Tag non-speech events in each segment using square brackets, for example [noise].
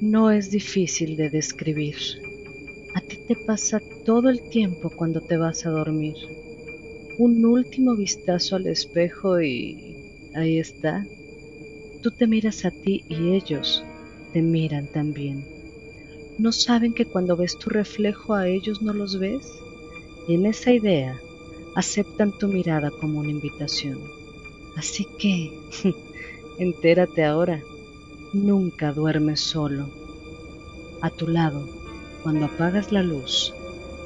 no es difícil de describir. A ti te pasa todo el tiempo cuando te vas a dormir. Un último vistazo al espejo y ahí está. Tú te miras a ti y ellos te miran también. ¿No saben que cuando ves tu reflejo a ellos no los ves? Y en esa idea aceptan tu mirada como una invitación. Así que, [laughs] entérate ahora, nunca duermes solo. A tu lado, cuando apagas la luz,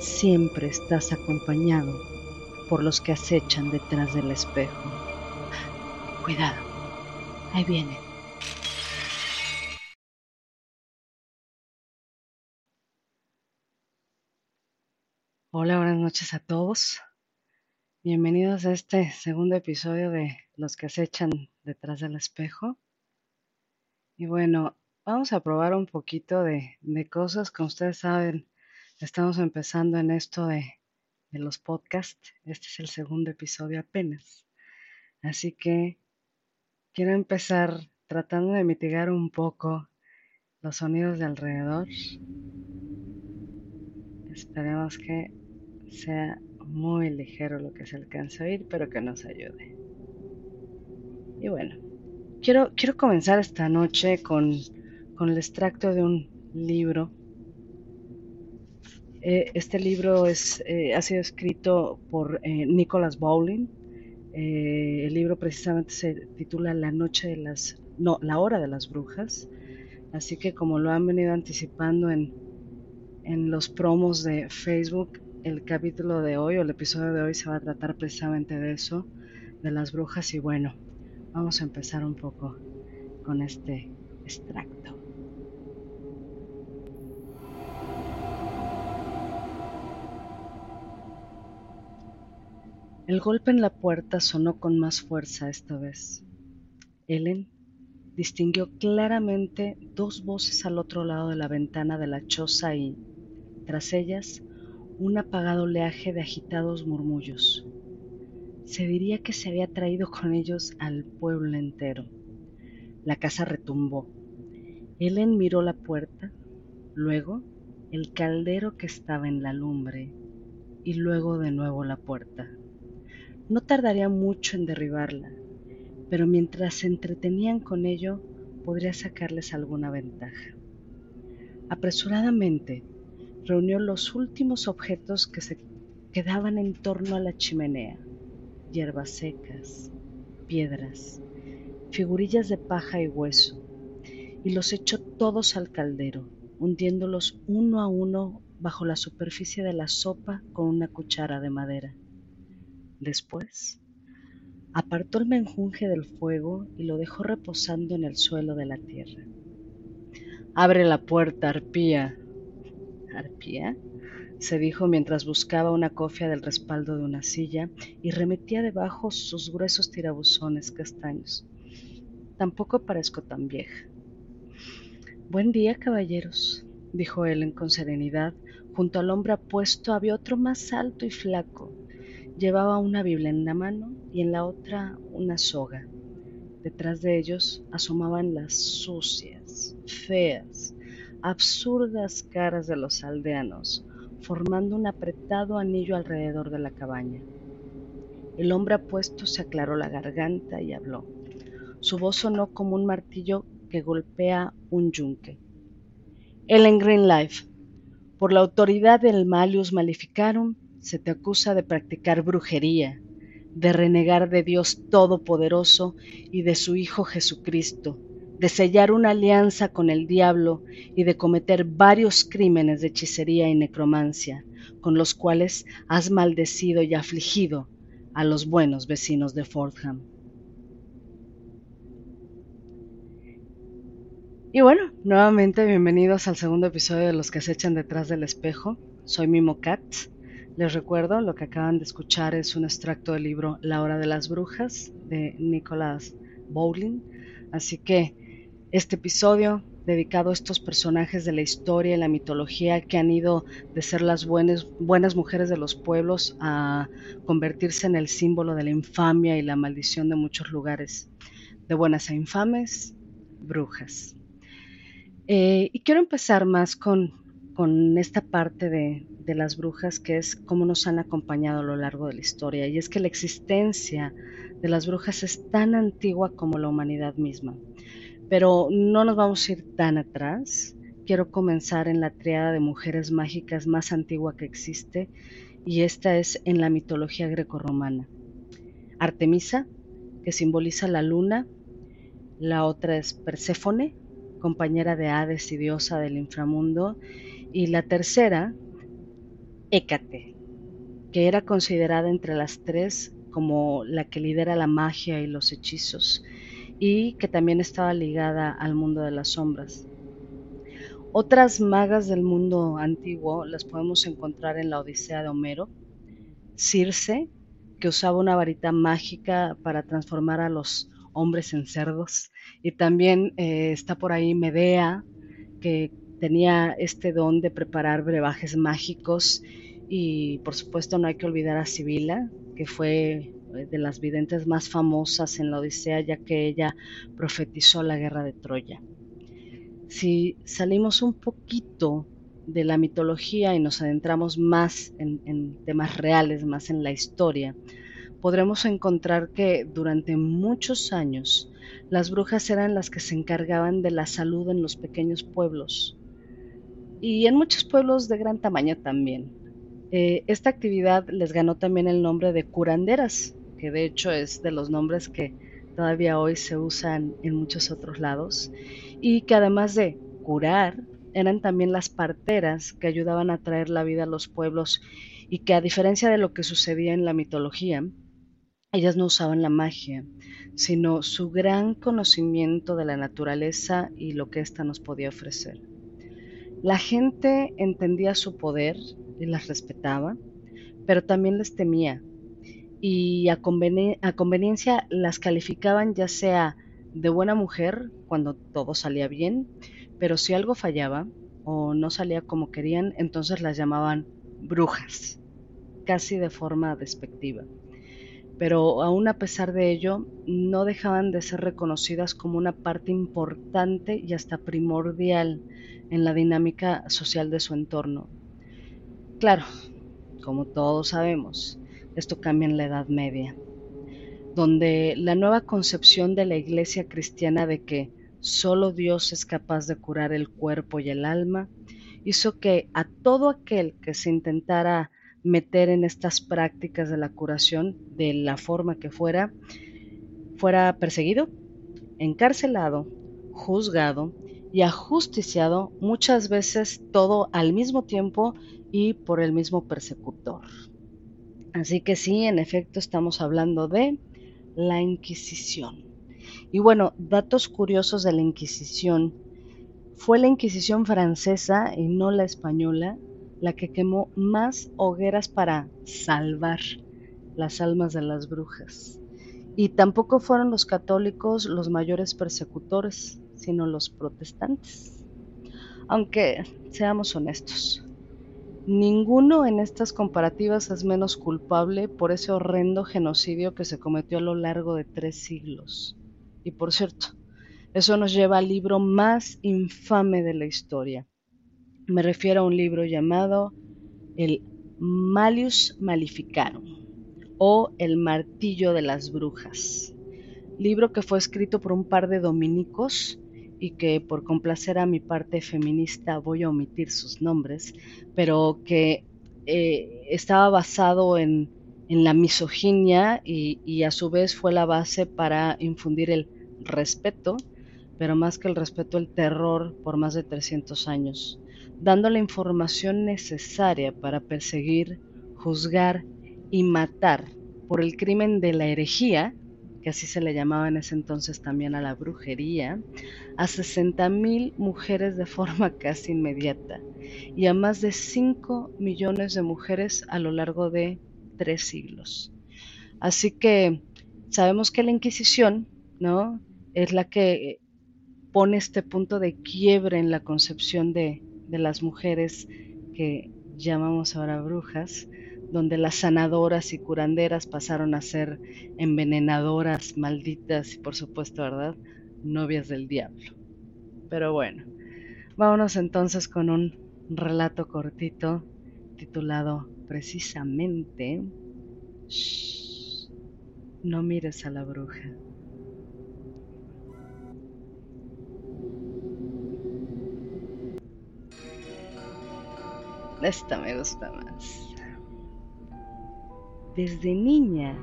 siempre estás acompañado por los que acechan detrás del espejo. Cuidado, ahí viene. Hola, buenas noches a todos. Bienvenidos a este segundo episodio de Los que acechan detrás del espejo. Y bueno, vamos a probar un poquito de, cosas. Como ustedes saben, estamos empezando en esto de, de los podcasts. Este es el segundo episodio apenas. Así que quiero empezar tratando de mitigar un poco los sonidos de alrededor. Esperemos que sea muy ligero lo que se alcance a oír, pero que nos ayude. Y bueno, quiero, quiero comenzar esta noche con, el extracto de un libro. Eh, este libro es, eh, ha sido escrito por eh, Nicholas Bowling. el libro precisamente se titula La noche de las, no, La hora de las brujas. Así que como lo han venido anticipando en, en los promos de Facebook, el capítulo de hoy o el episodio de hoy se va a tratar precisamente de eso, de las brujas y bueno, vamos a empezar un poco con este extracto. El golpe en la puerta sonó con más fuerza esta vez. Ellen distinguió claramente dos voces al otro lado de la ventana de la choza y, tras ellas, un apagado oleaje de agitados murmullos. Se diría que se había traído con ellos al pueblo entero. La casa retumbó. Helen miró la puerta, luego el caldero que estaba en la lumbre y luego de nuevo la puerta. No tardaría mucho en derribarla, pero mientras se entretenían con ello podría sacarles alguna ventaja. Apresuradamente reunió los últimos objetos que se quedaban en torno a la chimenea, hierbas secas, piedras, figurillas de paja y hueso, y los echó todos al caldero, hundiéndolos uno a uno bajo la superficie de la sopa con una cuchara de madera. Después, apartó el menjunje del fuego y lo dejó reposando en el suelo de la tierra. Abre la puerta, arpía, arpía, se dijo mientras buscaba una cofia del respaldo de una silla y remetía debajo sus gruesos tirabuzones castaños. Tampoco parezco tan vieja. Buen día, caballeros, dijo Ellen con serenidad. Junto al hombre apuesto había otro más alto y flaco. Llevaba una Biblia en la mano y en la otra una soga. Detrás de ellos asomaban las sucias, feas, absurdas caras de los aldeanos, formando un apretado anillo alrededor de la cabaña. El hombre apuesto se aclaró la garganta y habló. Su voz sonó como un martillo que golpea un yunque. Ellen Greenlife, por la autoridad del Malius Maleficarum, se te acusa de practicar brujería, de renegar de Dios Todopoderoso y de su Hijo Jesucristo, de sellar una alianza con el diablo y de cometer varios crímenes de hechicería y necromancia, con los cuales has maldecido y afligido a los buenos vecinos de Fordham. Y bueno, nuevamente bienvenidos al segundo episodio de Los que se echan detrás del espejo. Soy Mimo Cat. Les recuerdo, lo que acaban de escuchar es un extracto del libro La hora de las brujas de Nicholas Bowling. Así que este episodio dedicado a estos personajes de la historia y la mitología que han ido de ser las buenas, mujeres de los pueblos a convertirse en el símbolo de la infamia y la maldición de muchos lugares. De buenas a infames, brujas. Eh, y quiero empezar más con, con esta parte de, de las brujas, que es cómo nos han acompañado a lo largo de la historia. Y es que la existencia de las brujas es tan antigua como la humanidad misma. Pero no nos vamos a ir tan atrás. Quiero comenzar en la triada de mujeres mágicas más antigua que existe, y esta es en la mitología grecorromana. Artemisa, que simboliza la luna, la otra es Perséfone, compañera de Hades y diosa del inframundo, y la tercera, Hécate, que era considerada entre las tres como la que lidera la magia y los hechizos, y que también estaba ligada al mundo de las sombras. Otras magas del mundo antiguo las podemos encontrar en la Odisea de Homero. Circe, que usaba una varita mágica para transformar a los hombres en cerdos. Y también eh, está por ahí Medea, que tenía este don de preparar brebajes mágicos. Y por supuesto no hay que olvidar a Sibila, que fue de las videntes más famosas en la Odisea, ya que ella profetizó la guerra de Troya. Si salimos un poquito de la mitología y nos adentramos más en, en temas reales, más en la historia, podremos encontrar que durante muchos años las brujas eran las que se encargaban de la salud en los pequeños pueblos y en muchos pueblos de gran tamaño también. Eh, esta actividad les ganó también el nombre de curanderas, que de hecho es de los nombres que todavía hoy se usan en muchos otros lados, y que además de curar, eran también las parteras que ayudaban a traer la vida a los pueblos y que a diferencia de lo que sucedía en la mitología, ellas no usaban la magia, sino su gran conocimiento de la naturaleza y lo que ésta nos podía ofrecer. La gente entendía su poder y las respetaba, pero también les temía y a, conveniencia las calificaban ya sea de buena mujer cuando todo salía bien, pero si algo fallaba o no salía como querían, entonces las llamaban brujas, casi de forma despectiva pero aún a pesar de ello, no dejaban de ser reconocidas como una parte importante y hasta primordial en la dinámica social de su entorno. Claro, como todos sabemos, esto cambia en la Edad Media, donde la nueva concepción de la Iglesia cristiana de que solo Dios es capaz de curar el cuerpo y el alma hizo que a todo aquel que se intentara meter en estas prácticas de la curación de la forma que fuera, fuera perseguido, encarcelado, juzgado y ajusticiado, muchas veces todo al mismo tiempo y por el mismo persecutor. Así que sí, en efecto estamos hablando de la Inquisición. Y bueno, datos curiosos de la Inquisición. Fue la Inquisición francesa y no la española la que quemó más hogueras para salvar las almas de las brujas. Y tampoco fueron los católicos los mayores persecutores, sino los protestantes. Aunque seamos honestos, ninguno en estas comparativas es menos culpable por ese horrendo genocidio que se cometió a lo largo de tres siglos. Y por cierto, eso nos lleva al libro más infame de la historia, me refiero a un libro llamado El Malius Malificarum o El Martillo de las Brujas, libro que fue escrito por un par de dominicos y que por complacer a mi parte feminista voy a omitir sus nombres, pero que eh, estaba basado en, la misoginia y, y, a su vez fue la base para infundir el respeto, pero más que el respeto, el terror por más de 300 años dando la información necesaria para perseguir, juzgar y matar por el crimen de la herejía, que así se le llamaba en ese entonces también a la brujería, a 60.000 mujeres de [laughs] forma casi inmediata y a más de 5 millones de mujeres a lo largo de tres siglos. Así que sabemos que la Inquisición, ¿no? Es la que pone este punto de quiebre en la concepción de, de las mujeres que llamamos ahora brujas, donde las sanadoras y curanderas pasaron a ser envenenadoras, malditas y por supuesto, ¿verdad? Novias del diablo. Pero bueno, Vámonos entonces con un relato cortito titulado precisamente No mires a la bruja. Esta me gusta más. Desde niña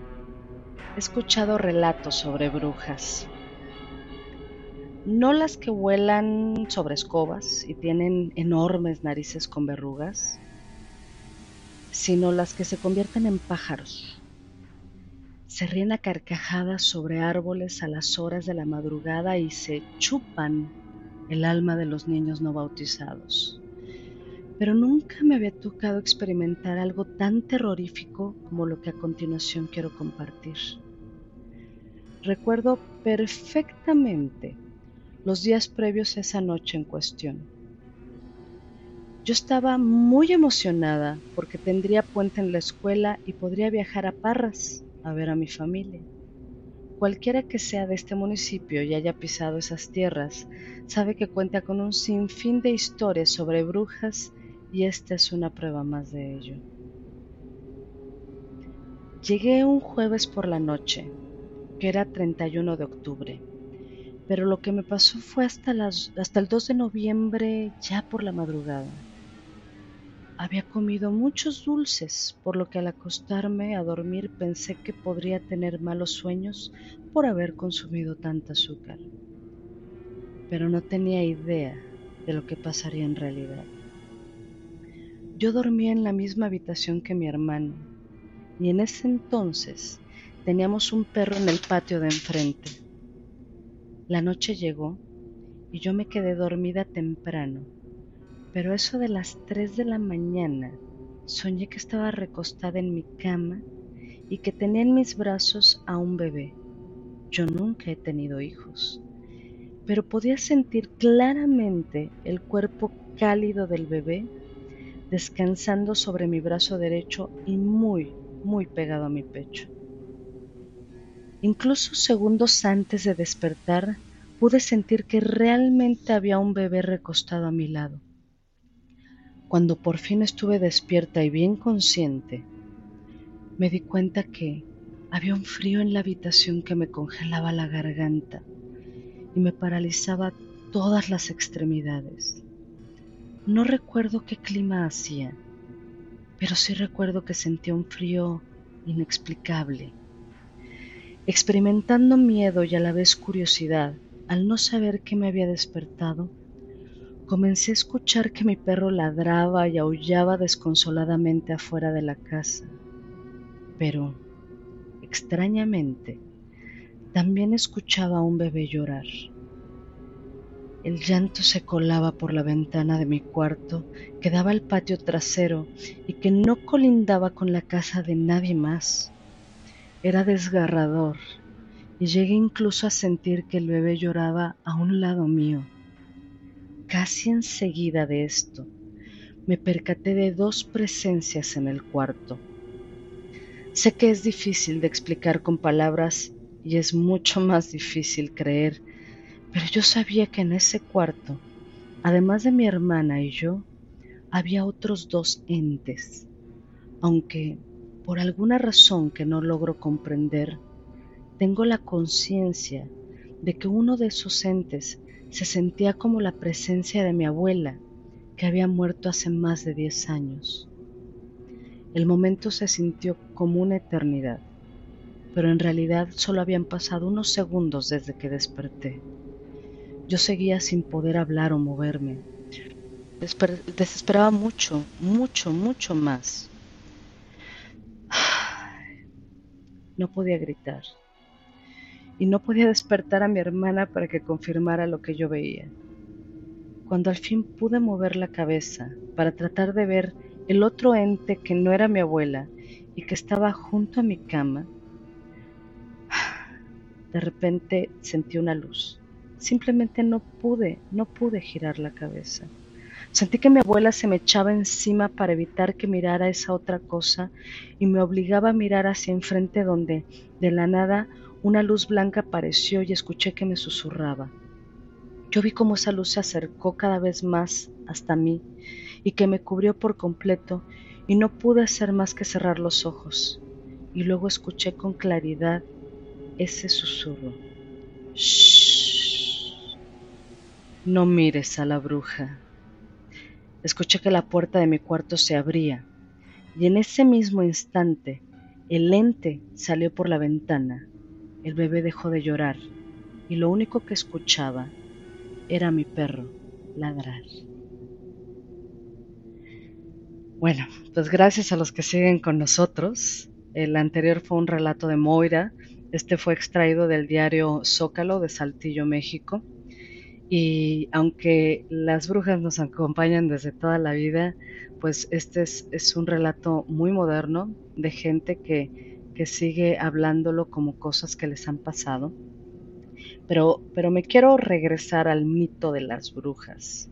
he escuchado relatos sobre brujas. No las que vuelan sobre escobas y tienen enormes narices con verrugas, sino las que se convierten en pájaros. Se ríen a carcajadas sobre árboles a las horas de la madrugada y se chupan el alma de los niños no bautizados pero nunca me había tocado experimentar algo tan terrorífico como lo que a continuación quiero compartir. Recuerdo perfectamente los días previos a esa noche en cuestión. Yo estaba muy emocionada porque tendría puente en la escuela y podría viajar a Parras a ver a mi familia. Cualquiera que sea de este municipio y haya pisado esas tierras sabe que cuenta con un sinfín de historias sobre brujas y esta es una prueba más de ello. Llegué un jueves por la noche, que era 31 de octubre, pero lo que me pasó fue hasta, el 2 de noviembre, ya por la madrugada. Había comido muchos dulces, por lo que al acostarme a dormir pensé que podría tener malos sueños por haber consumido tanta azúcar. Pero no tenía idea de lo que pasaría en realidad. Yo dormía en la misma habitación que mi hermano y en ese entonces teníamos un perro en el patio de enfrente. La noche llegó y yo me quedé dormida temprano, pero eso de las 3 de la mañana soñé que estaba recostada en mi cama y que tenía en mis brazos a un bebé. Yo nunca he tenido hijos, pero podía sentir claramente el cuerpo cálido del bebé descansando sobre mi brazo derecho y muy, muy pegado a mi pecho. Incluso segundos antes de despertar, pude sentir que realmente había un bebé recostado a mi lado. Cuando por fin estuve despierta y bien consciente, me di cuenta que había un frío en la habitación que me congelaba la garganta y me paralizaba todas las extremidades. No recuerdo qué clima hacía, pero sí recuerdo que sentía un frío inexplicable. Experimentando miedo y a la vez curiosidad, al no saber qué me había despertado, comencé a escuchar que mi perro ladraba y aullaba desconsoladamente afuera de la casa. Pero, extrañamente, también escuchaba a un bebé llorar. El llanto se colaba por la ventana de mi cuarto que daba al patio trasero y que no colindaba con la casa de nadie más. Era desgarrador y llegué incluso a sentir que el bebé lloraba a un lado mío. Casi enseguida de esto, me percaté de dos presencias en el cuarto. Sé que es difícil de explicar con palabras y es mucho más difícil creer pero yo sabía que en ese cuarto, además de mi hermana y yo, había otros dos entes, aunque por alguna razón que no logro comprender, tengo la conciencia de que uno de esos entes se sentía como la presencia de mi abuela, que había muerto hace más de diez años. El momento se sintió como una eternidad, pero en realidad solo habían pasado unos segundos desde que desperté. Yo seguía sin poder hablar o moverme. Desesperaba mucho, mucho, mucho más. [sighs] No podía gritar. Y no podía despertar a mi hermana para que confirmara lo que yo veía. Cuando al fin pude mover la cabeza para tratar de ver el otro ente que no era mi abuela y que estaba junto a mi cama, [sighs] de repente sentí una luz. Simplemente no pude, no pude girar la cabeza. Sentí que mi abuela se me echaba encima para evitar que mirara esa otra cosa y me obligaba a mirar hacia enfrente donde, de la nada, una luz blanca apareció y escuché que me susurraba. Yo vi cómo esa luz se acercó cada vez más hasta mí y que me cubrió por completo y no pude hacer más que cerrar los ojos. Y luego escuché con claridad ese susurro. Shh. No mires a la bruja. Escuché que la puerta de mi cuarto se abría y en ese mismo instante el ente salió por la ventana. El bebé dejó de llorar y lo único que escuchaba era mi perro ladrar. Bueno, pues gracias a los que siguen con nosotros. El anterior fue un relato de Moira. Este fue extraído del diario Zócalo de Saltillo, México. Y aunque las brujas nos acompañan desde toda la vida, pues este es, un relato muy moderno de gente que, sigue hablándolo como cosas que les han pasado. Pero, pero me quiero regresar al mito de las brujas.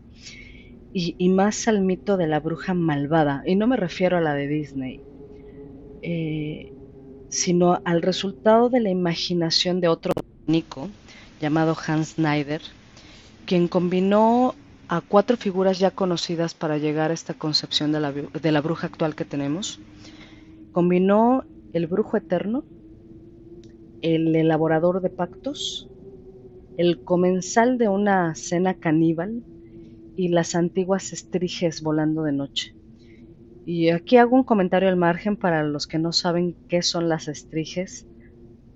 Y, y, más al mito de la bruja malvada. Y no me refiero a la de Disney, eh, sino al resultado de la imaginación de otro Nico llamado Hans Snyder, quien combinó a cuatro figuras ya conocidas para llegar a esta concepción de la, bruja actual que tenemos. Combinó el brujo eterno, el elaborador de pactos, el comensal de una cena caníbal y las antiguas estriges volando de noche. Y aquí hago un comentario al margen para los que no saben qué son las estriges,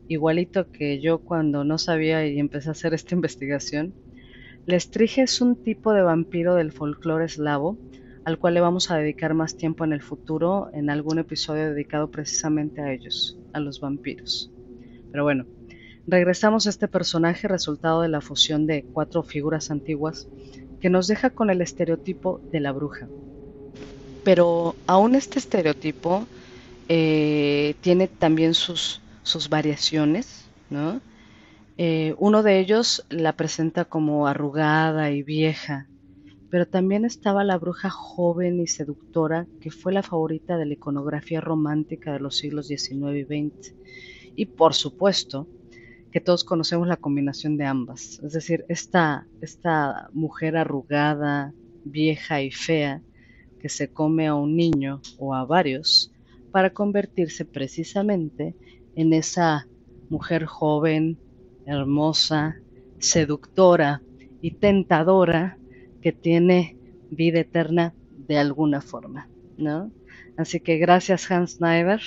igualito que yo cuando no sabía y empecé a hacer esta [laughs] investigación. La estrige es un tipo de vampiro del folclore eslavo, al cual le vamos a dedicar más tiempo en el futuro en algún episodio dedicado precisamente a ellos, a los vampiros. Pero bueno, regresamos a este personaje resultado de la fusión de cuatro figuras antiguas que nos deja con el estereotipo de la bruja. Pero aún este estereotipo eh, tiene también sus, sus variaciones, ¿no? Eh, uno de ellos la presenta como arrugada y vieja, pero también estaba la bruja joven y seductora que fue la favorita de la iconografía romántica de los siglos XIX y XX. Y por supuesto que todos conocemos la combinación de ambas, es decir, esta, esta mujer arrugada, vieja y fea que se come a un niño o a varios para convertirse precisamente en esa mujer joven, hermosa, seductora y tentadora que tiene vida eterna de alguna forma, ¿no? Así que gracias Hans Snyder.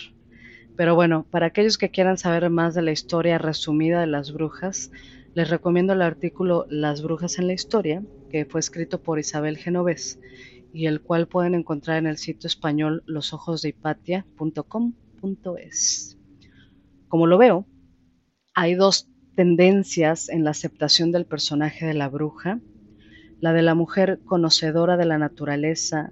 Pero bueno, para aquellos que quieran saber más de la historia resumida de las brujas, les recomiendo el artículo Las brujas en la historia, que fue escrito por Isabel Genovés y el cual pueden encontrar en el sitio español losojosdeipatia.com.es. Como lo veo, hay dos tendencias en la aceptación del personaje de la bruja, la de la mujer conocedora de la naturaleza,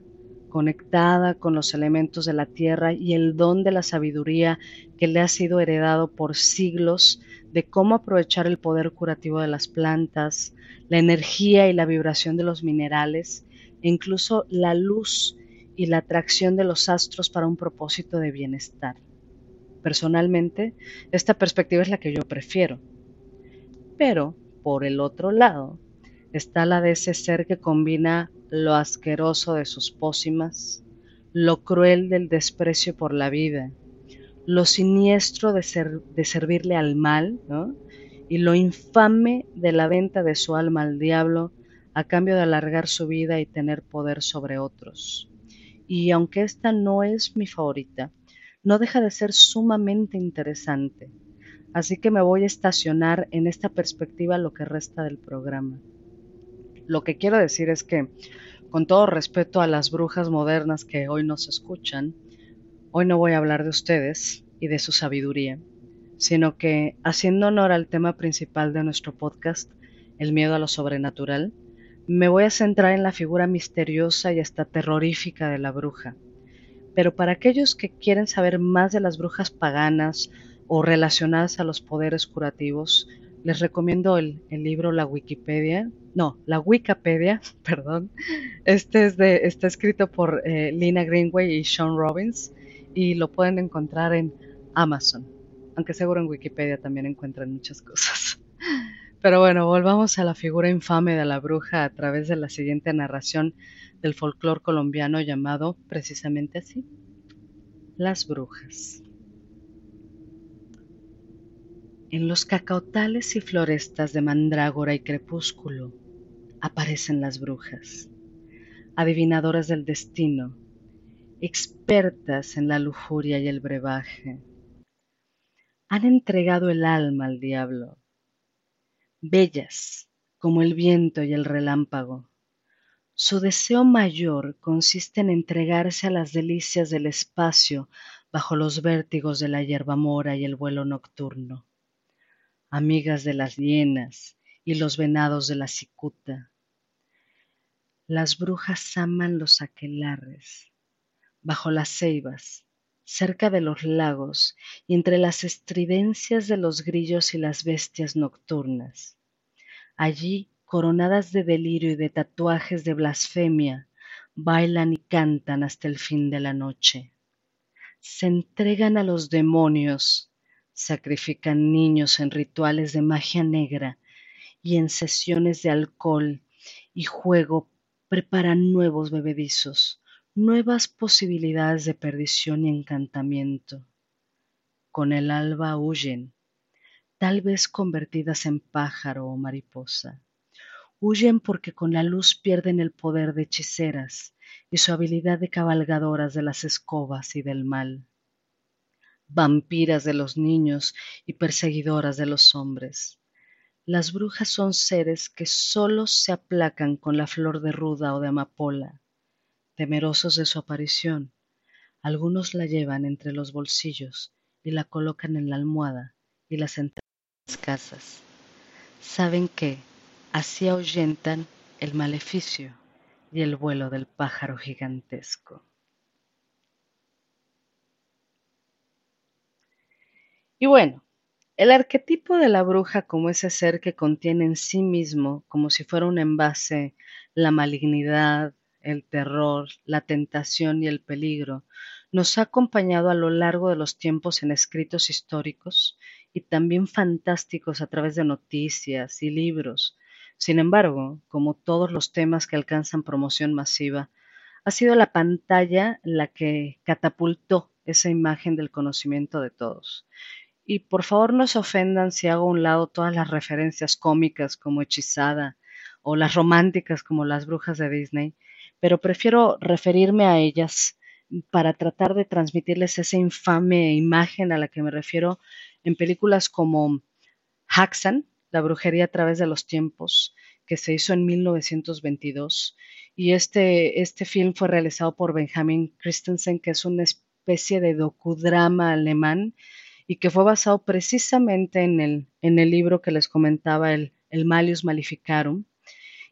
conectada con los elementos de la tierra y el don de la sabiduría que le ha sido heredado por siglos de cómo aprovechar el poder curativo de las plantas, la energía y la vibración de los minerales e incluso la luz y la atracción de los astros para un propósito de bienestar. Personalmente, esta perspectiva es la que yo prefiero pero, por el otro lado, está la de ese ser que combina lo asqueroso de sus pócimas, lo cruel del desprecio por la vida, lo siniestro de, servirle al mal, y lo infame de la venta de su alma al diablo a cambio de alargar su vida y tener poder sobre otros. Y aunque esta no es mi favorita, no deja de ser sumamente interesante Así que me voy a estacionar en esta perspectiva lo que resta del programa. Lo que quiero decir es que, con todo respeto a las brujas modernas que hoy nos escuchan, hoy no voy a hablar de ustedes y de su sabiduría, sino que, haciendo honor al tema principal de nuestro podcast, el miedo a lo sobrenatural, me voy a centrar en la figura misteriosa y hasta terrorífica de la bruja. Pero para aquellos que quieren saber más de las brujas paganas, o relacionadas a los poderes curativos, les recomiendo el, libro La Wikipedia, no, la Wikipedia, [laughs] perdón. Este es de, está escrito por eh, Lina Greenway y Sean Robbins y lo pueden encontrar en Amazon, aunque seguro en Wikipedia también encuentran muchas cosas. [laughs] Pero bueno, volvamos a la figura infame de la bruja a través de la siguiente narración del folclore colombiano llamado precisamente así, las brujas. En los cacautales y florestas de mandrágora y crepúsculo aparecen las brujas, adivinadoras del destino, expertas en la lujuria y el brebaje. Han entregado el alma al diablo, bellas como el viento y el relámpago. Su deseo mayor consiste en entregarse a las delicias del espacio bajo los vértigos de la hierba mora y el vuelo nocturno amigas de las hienas y los venados de la cicuta. Las brujas aman los aquelarres, bajo las ceibas, cerca de los lagos y entre las estridencias de los grillos y las bestias nocturnas. Allí, coronadas de delirio y de tatuajes de blasfemia, bailan y cantan hasta el fin de la noche. Se entregan a los demonios Sacrifican niños en rituales de magia negra y en sesiones de alcohol y juego preparan nuevos bebedizos, nuevas posibilidades de perdición y encantamiento. Con el alba huyen, tal vez convertidas en pájaro o mariposa. Huyen porque con la luz pierden el poder de hechiceras y su habilidad de cabalgadoras de las escobas y del mal vampiras de los niños y perseguidoras de los hombres. Las brujas son seres que sólo se aplacan con la flor de ruda o de amapola. Temerosos de su aparición, algunos la llevan entre los bolsillos y la colocan en la almohada y la sentan en las casas. Saben que así ahuyentan el maleficio y el vuelo del pájaro gigantesco. Y bueno, el arquetipo de la bruja como ese ser que contiene en sí mismo, como si fuera un envase, la malignidad, el terror, la tentación y el peligro, nos ha acompañado a lo largo de los tiempos en escritos históricos y también fantásticos a través de noticias y libros. Sin embargo, como todos los temas que alcanzan promoción masiva, ha sido la pantalla la que catapultó esa imagen del conocimiento de todos. Y por favor no se ofendan si hago a un lado todas las referencias cómicas como Hechizada o las románticas como las brujas de Disney, pero prefiero referirme a ellas para tratar de transmitirles esa infame imagen a la que me refiero en películas como Haxan, la brujería a través de los tiempos, que se hizo en 1922. Y este, este film fue realizado por Benjamin Christensen, que es una especie de docudrama alemán y que fue basado precisamente en el, en el libro que les comentaba, el, el Malius Maleficarum,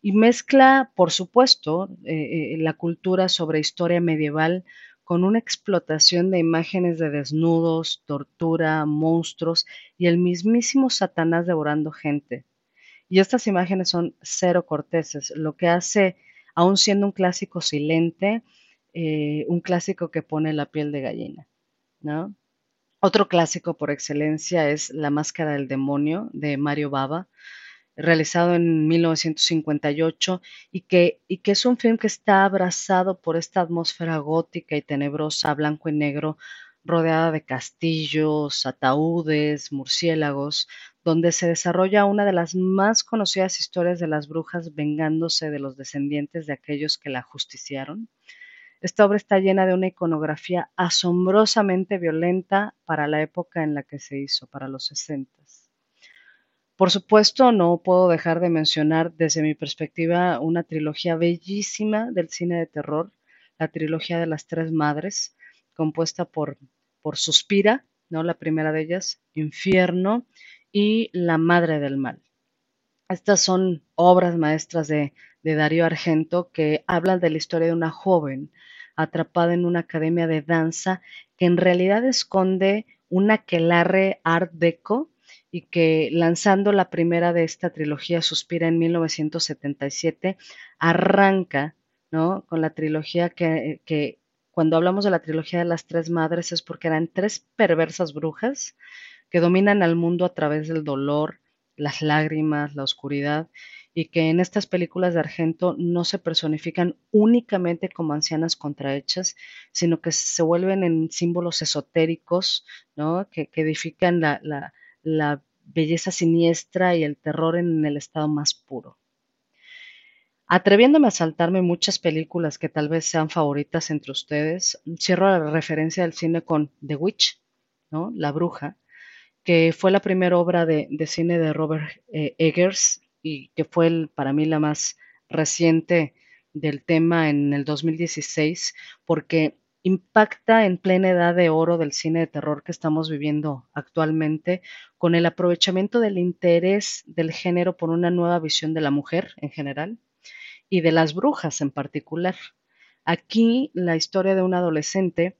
y mezcla, por supuesto, eh, eh, la cultura sobre historia medieval con una explotación de imágenes de desnudos, tortura, monstruos y el mismísimo Satanás devorando gente. Y estas imágenes son cero corteses, lo que hace, aun siendo un clásico silente, eh, un clásico que pone la piel de gallina, ¿no? Otro clásico por excelencia es La Máscara del Demonio de Mario Bava, realizado en 1958 y que, y que es un film que está abrazado por esta atmósfera gótica y tenebrosa, blanco y negro, rodeada de castillos, ataúdes, murciélagos, donde se desarrolla una de las más conocidas historias de las brujas vengándose de los descendientes de aquellos que la justiciaron. Esta obra está llena de una iconografía asombrosamente violenta para la época en la que se hizo, para los 60. Por supuesto, no puedo dejar de mencionar desde mi perspectiva una trilogía bellísima del cine de terror, la trilogía de las tres madres, compuesta por, por Suspira, ¿no? la primera de ellas, Infierno y La Madre del Mal. Estas son obras maestras de, de Darío Argento que hablan de la historia de una joven atrapada en una academia de danza que en realidad esconde un aquelarre art deco y que lanzando la primera de esta trilogía, Suspira en 1977, arranca ¿no? con la trilogía que, que cuando hablamos de la trilogía de las tres madres es porque eran tres perversas brujas que dominan al mundo a través del dolor, las lágrimas, la oscuridad, y que en estas películas de Argento no se personifican únicamente como ancianas contrahechas, sino que se vuelven en símbolos esotéricos, ¿no? que, edifican la, belleza siniestra y el terror en el estado más puro. Atreviéndome a saltarme muchas películas que tal vez sean favoritas entre ustedes, cierro la referencia del cine con The Witch, ¿no? La Bruja, que fue la primera obra de, cine de Robert eh, Eggers y que fue para mí la más reciente del tema en el 2016, porque impacta en plena edad de oro del cine de terror que estamos viviendo actualmente, con el aprovechamiento del interés del género por una nueva visión de la mujer en general y de las brujas en particular. Aquí la historia de un adolescente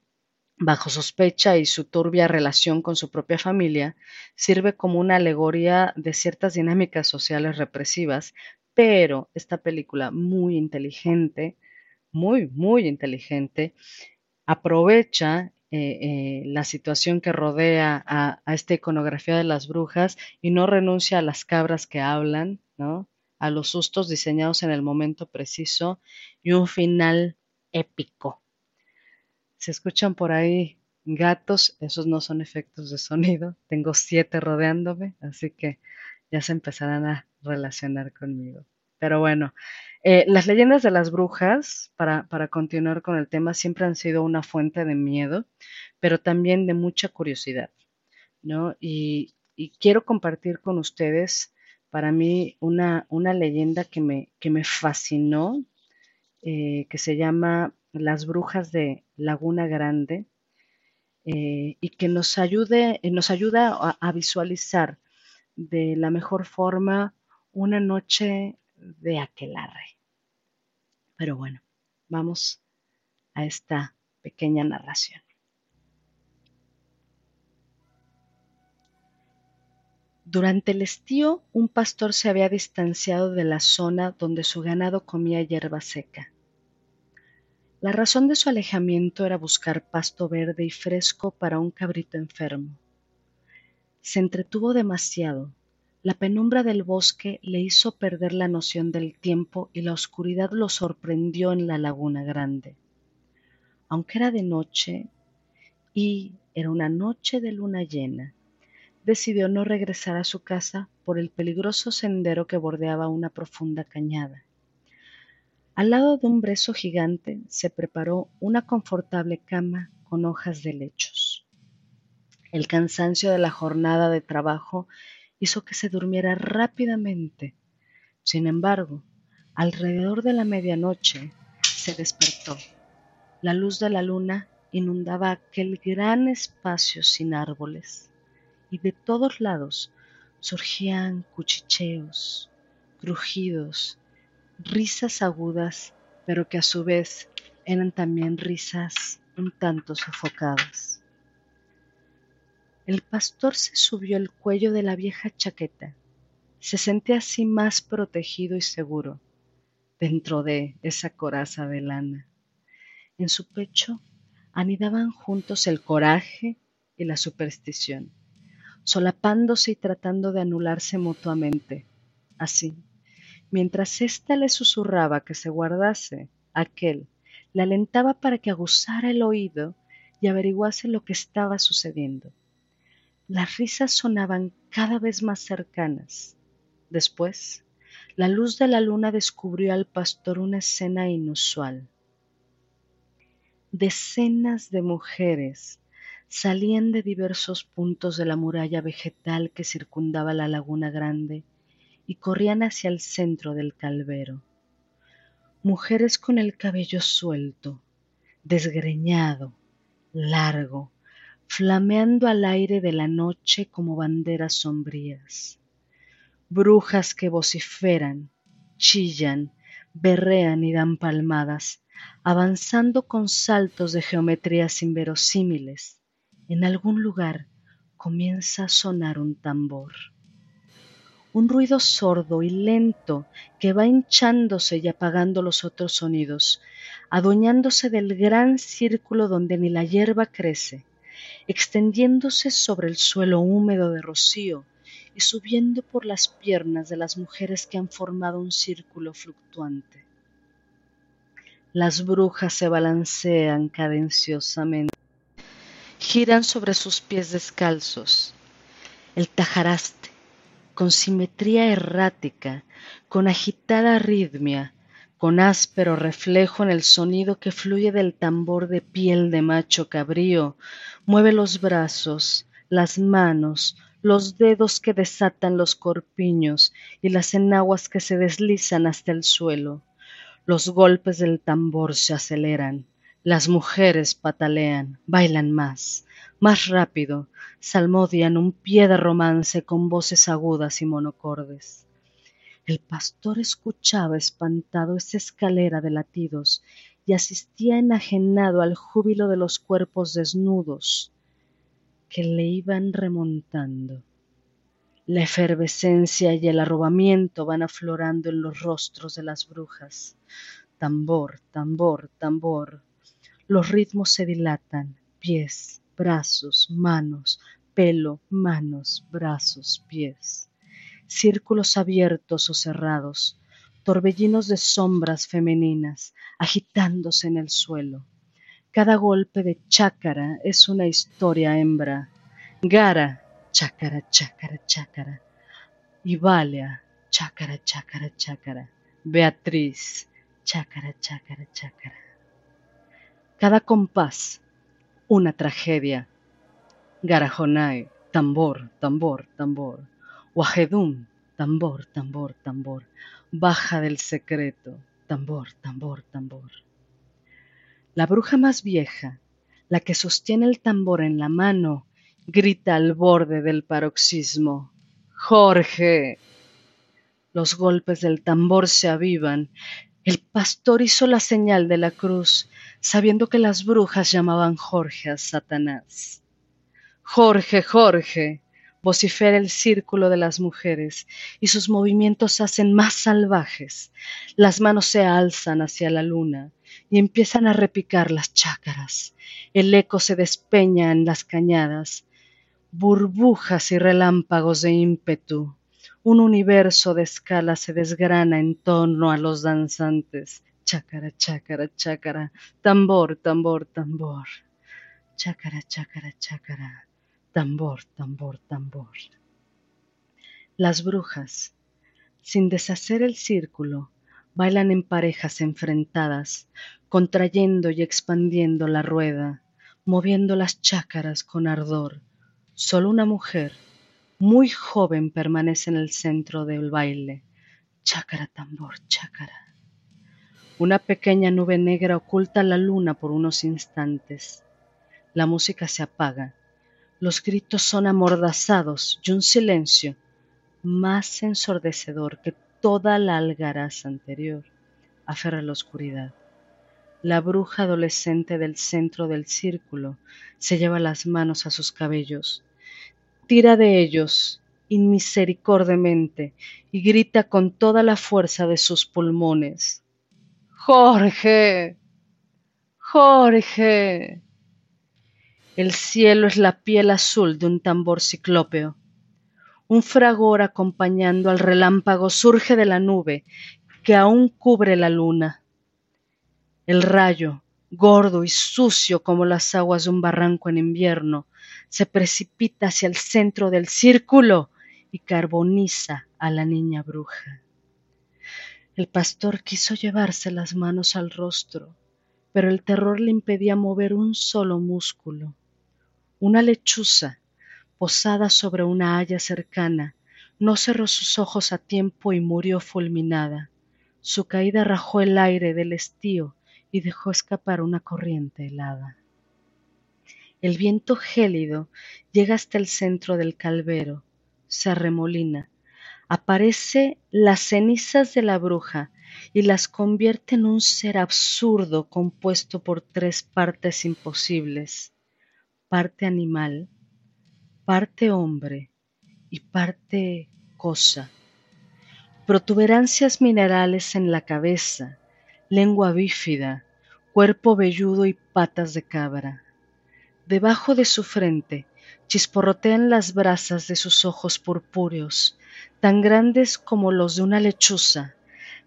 bajo sospecha y su turbia relación con su propia familia, sirve como una alegoría de ciertas dinámicas sociales represivas, pero esta película muy inteligente, muy, muy inteligente, aprovecha eh, eh, la situación que rodea a, esta iconografía de las brujas y no renuncia a las cabras que hablan, ¿no? a los sustos diseñados en el momento preciso y un final épico. Se escuchan por ahí gatos, esos no son efectos de sonido. [laughs] Tengo siete rodeándome, así que ya se empezarán a relacionar conmigo. Pero bueno, eh, las leyendas de las brujas, para, para, continuar con el tema, siempre han sido una fuente de miedo, pero también de mucha curiosidad, ¿no? Y, quiero compartir con ustedes, para mí, una, una leyenda que me, que me fascinó, eh, que se llama Las brujas de Laguna Grande, eh, y que nos, ayude, nos ayuda a, a visualizar de la mejor forma una noche de aquelarre. Pero bueno, vamos a esta pequeña narración. Durante el estío, un pastor se había distanciado de la zona donde su ganado comía hierba seca. La razón de su alejamiento era buscar pasto verde y fresco para un cabrito enfermo. Se entretuvo demasiado la penumbra del bosque le hizo perder la noción del tiempo y la oscuridad lo sorprendió en la laguna grande. Aunque era de noche y era una noche de luna llena, decidió no regresar a su casa por el peligroso sendero que bordeaba una profunda cañada. Al lado de un brezo gigante se preparó una confortable cama con hojas de lechos. El cansancio de la jornada de trabajo hizo que se durmiera rápidamente. Sin embargo, alrededor de la medianoche se despertó. La luz de la luna inundaba aquel gran espacio sin árboles, y de todos lados surgían cuchicheos, crujidos, risas agudas, pero que a su vez eran también risas un tanto sofocadas. El pastor se subió el cuello de la vieja chaqueta. Se sentía así más protegido y seguro dentro de esa coraza de lana. En su pecho anidaban juntos el coraje y la superstición, solapándose y tratando de anularse mutuamente. Así, mientras ésta le susurraba que se guardase, aquel le alentaba para que aguzara el oído y averiguase lo que estaba sucediendo. Las risas sonaban cada vez más cercanas. Después, la luz de la luna descubrió al pastor una escena inusual. Decenas de mujeres salían de diversos puntos de la muralla vegetal que circundaba la laguna grande y corrían hacia el centro del calvero. Mujeres con el cabello suelto, desgreñado, largo, flameando al aire de la noche como banderas sombrías. Brujas que vociferan, chillan, berrean y dan palmadas, avanzando con saltos de geometrías inverosímiles. En algún lugar comienza a sonar un tambor. Un ruido sordo y lento que va hinchándose y apagando los otros sonidos, adueñándose del gran círculo donde ni la hierba crece, extendiéndose sobre el suelo húmedo de rocío y subiendo por las piernas de las mujeres que han formado un círculo fluctuante. Las brujas se balancean cadenciosamente, giran sobre sus pies descalzos. El tajaraste, con simetría errática, con agitada arritmia, con áspero reflejo en el sonido que fluye del tambor de piel de macho cabrío, mueve los brazos, las manos, los dedos que desatan los corpiños y las enaguas que se deslizan hasta el suelo. Los golpes del tambor se aceleran, las mujeres patalean, bailan más, más rápido, salmodian un pie de romance con voces agudas y monocordes. El pastor escuchaba espantado esa escalera de latidos y asistía enajenado al júbilo de los cuerpos desnudos que le iban remontando. La efervescencia y el arrobamiento van aflorando en los rostros de las brujas. Tambor, tambor, tambor. Los ritmos se dilatan, pies, brazos, manos, pelo, manos, brazos, pies. Círculos abiertos o cerrados, torbellinos de sombras femeninas agitándose en el suelo. Cada golpe de chácara es una historia hembra. Gara chácara, chácara, chácara. Ivalia, chácara, chácara, chácara. Beatriz, chácara, chácara, chácara. Cada compás, una tragedia. Garajonai, tambor, tambor, tambor. Wahedum, tambor, tambor, tambor. Baja del secreto, tambor, tambor, tambor. La bruja más vieja, la que sostiene el tambor en la mano, grita al borde del paroxismo. Jorge. Los golpes del tambor se avivan. El pastor hizo la señal de la cruz, sabiendo que las brujas llamaban Jorge a Satanás. Jorge, Jorge, vocifera el círculo de las mujeres, y sus movimientos se hacen más salvajes. Las manos se alzan hacia la luna y empiezan a repicar las chácaras. El eco se despeña en las cañadas burbujas y relámpagos de ímpetu. Un universo de escala se desgrana en torno a los danzantes. Chácara, chácara, chácara, tambor, tambor, tambor. Chácara, chácara, chácara, tambor, tambor, tambor. Las brujas, sin deshacer el círculo, bailan en parejas enfrentadas, contrayendo y expandiendo la rueda, moviendo las chácaras con ardor Solo una mujer, muy joven, permanece en el centro del baile. Chácara tambor, chácara. Una pequeña nube negra oculta la luna por unos instantes. La música se apaga. Los gritos son amordazados y un silencio más ensordecedor que toda la algaraza anterior aferra la oscuridad. La bruja adolescente del centro del círculo se lleva las manos a sus cabellos tira de ellos inmisericordemente y grita con toda la fuerza de sus pulmones. Jorge. Jorge. El cielo es la piel azul de un tambor ciclópeo. Un fragor acompañando al relámpago surge de la nube que aún cubre la luna. El rayo, gordo y sucio como las aguas de un barranco en invierno, se precipita hacia el centro del círculo y carboniza a la niña bruja. El pastor quiso llevarse las manos al rostro, pero el terror le impedía mover un solo músculo. Una lechuza, posada sobre una haya cercana, no cerró sus ojos a tiempo y murió fulminada. Su caída rajó el aire del estío y dejó escapar una corriente helada. El viento gélido llega hasta el centro del calvero, se arremolina, aparece las cenizas de la bruja y las convierte en un ser absurdo compuesto por tres partes imposibles, parte animal, parte hombre y parte cosa. Protuberancias minerales en la cabeza, lengua bífida, cuerpo velludo y patas de cabra. Debajo de su frente, chisporrotean las brasas de sus ojos purpúreos, tan grandes como los de una lechuza,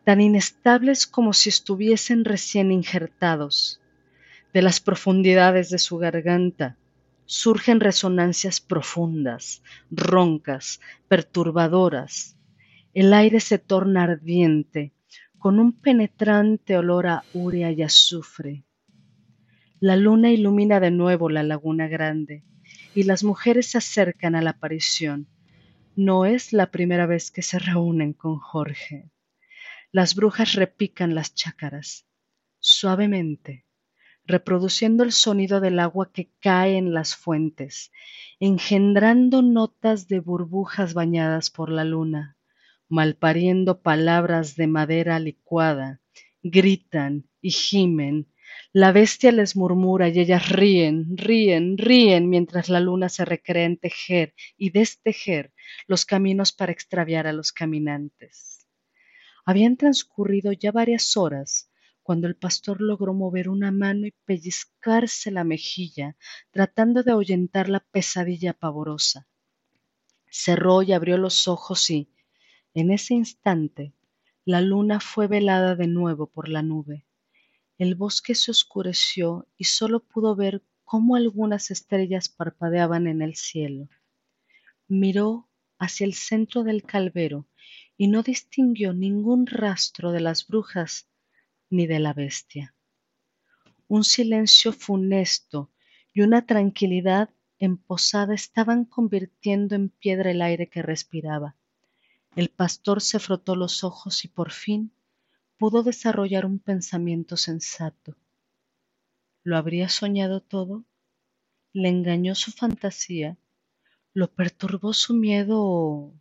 tan inestables como si estuviesen recién injertados. De las profundidades de su garganta surgen resonancias profundas, roncas, perturbadoras. El aire se torna ardiente, con un penetrante olor a urea y azufre. La luna ilumina de nuevo la laguna grande y las mujeres se acercan a la aparición. No es la primera vez que se reúnen con Jorge. Las brujas repican las chácaras, suavemente, reproduciendo el sonido del agua que cae en las fuentes, engendrando notas de burbujas bañadas por la luna, malpariendo palabras de madera licuada, gritan y gimen, la bestia les murmura y ellas ríen, ríen, ríen mientras la luna se recrea en tejer y destejer los caminos para extraviar a los caminantes. Habían transcurrido ya varias horas cuando el pastor logró mover una mano y pellizcarse la mejilla, tratando de ahuyentar la pesadilla pavorosa. Cerró y abrió los ojos y, en ese instante, la luna fue velada de nuevo por la nube. El bosque se oscureció y solo pudo ver cómo algunas estrellas parpadeaban en el cielo. Miró hacia el centro del calvero y no distinguió ningún rastro de las brujas ni de la bestia. Un silencio funesto y una tranquilidad emposada estaban convirtiendo en piedra el aire que respiraba. El pastor se frotó los ojos y por fin pudo desarrollar un pensamiento sensato. ¿Lo habría soñado todo? ¿Le engañó su fantasía? ¿Lo perturbó su miedo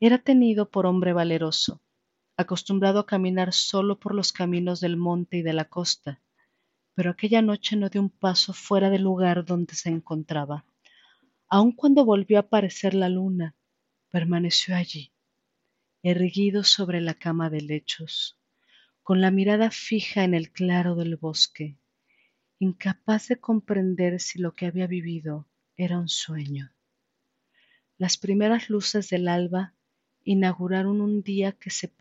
Era tenido por hombre valeroso, acostumbrado a caminar solo por los caminos del monte y de la costa, pero aquella noche no dio un paso fuera del lugar donde se encontraba. Aun cuando volvió a aparecer la luna, permaneció allí, erguido sobre la cama de lechos, con la mirada fija en el claro del bosque, incapaz de comprender si lo que había vivido era un sueño. Las primeras luces del alba inauguraron un día que se,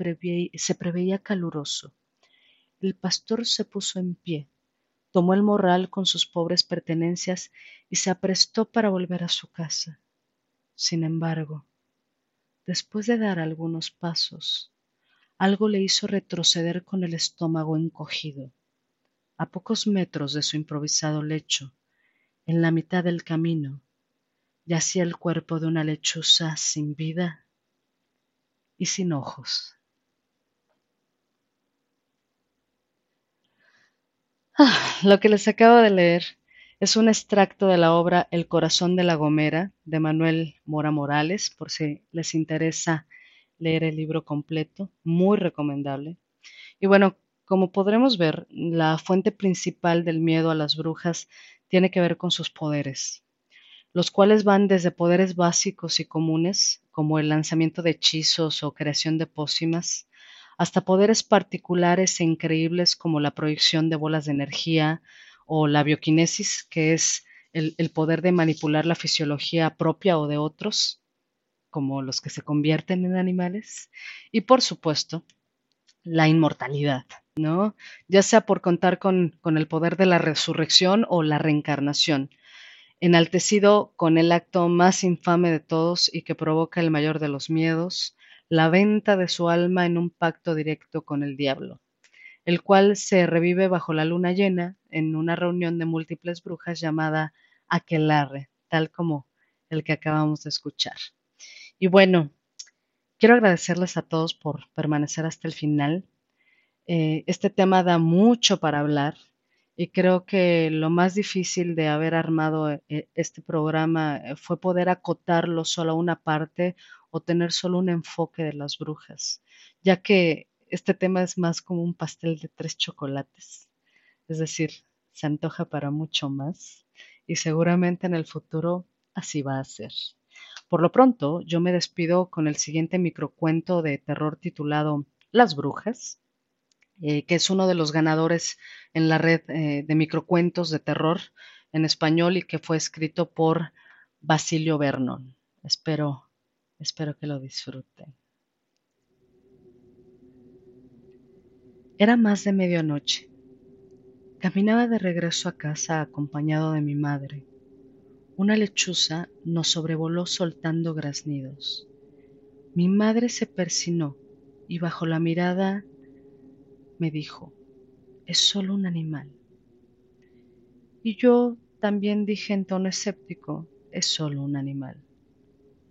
se preveía caluroso. El pastor se puso en pie, tomó el morral con sus pobres pertenencias y se aprestó para volver a su casa. Sin embargo, Después de dar algunos pasos, algo le hizo retroceder con el estómago encogido. A pocos metros de su improvisado lecho, en la mitad del camino, yacía el cuerpo de una lechuza sin vida y sin ojos. Ah, lo que les acabo de leer es un extracto de la obra El corazón de la Gomera de Manuel Mora Morales, por si les interesa leer el libro completo, muy recomendable. Y bueno, como podremos ver, la fuente principal del miedo a las brujas tiene que ver con sus poderes, los cuales van desde poderes básicos y comunes, como el lanzamiento de hechizos o creación de pócimas, hasta poderes particulares e increíbles como la proyección de bolas de energía, o la bioquinesis, que es el, poder de manipular la fisiología propia o de otros, como los que se convierten en animales, y por supuesto, la inmortalidad, ¿no? Ya sea por contar con, con, el poder de la resurrección o la reencarnación, enaltecido con el acto más infame de todos y que provoca el mayor de los miedos, la venta de su alma en un pacto directo con el diablo el cual se revive bajo la luna llena en una reunión de múltiples brujas llamada Aquelarre, tal como el que acabamos de escuchar. Y bueno, quiero agradecerles a todos por permanecer hasta el final. Eh, este tema da mucho para hablar y creo que lo más difícil de haber armado eh, este programa eh, fue poder acotarlo solo a una parte o tener solo un enfoque de las brujas, ya que este tema es más como un pastel de tres chocolates, es decir, se antoja para mucho más y seguramente en el futuro así va a ser. Por lo pronto, yo me despido con el siguiente microcuento de terror titulado Las Brujas, eh, que es uno de los ganadores en la red eh, de microcuentos de terror en español y que fue escrito por Basilio Vernon. Espero, espero que lo disfruten. Era más de medianoche. Caminaba de regreso a casa acompañado de mi madre. Una lechuza nos sobrevoló soltando graznidos. Mi madre se persinó y bajo la mirada me dijo, es solo un animal. Y yo también dije en tono escéptico, es solo un animal.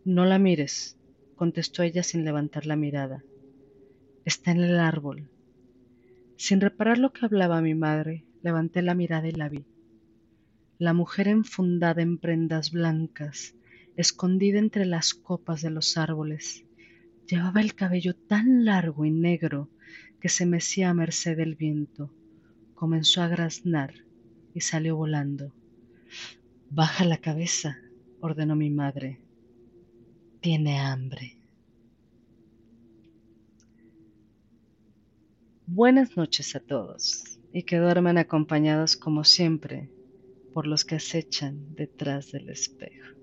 No la mires, contestó ella sin levantar la mirada. Está en el árbol. Sin reparar lo que hablaba mi madre, levanté la mirada y la vi. La mujer enfundada en prendas blancas, escondida entre las copas de los árboles, Llevaba el cabello tan largo y negro que se mecía a merced del viento. Comenzó a graznar y salió volando. Baja la cabeza, ordenó mi madre. Tiene hambre. Buenas noches a todos y que duerman acompañados como siempre por los que acechan detrás del espejo.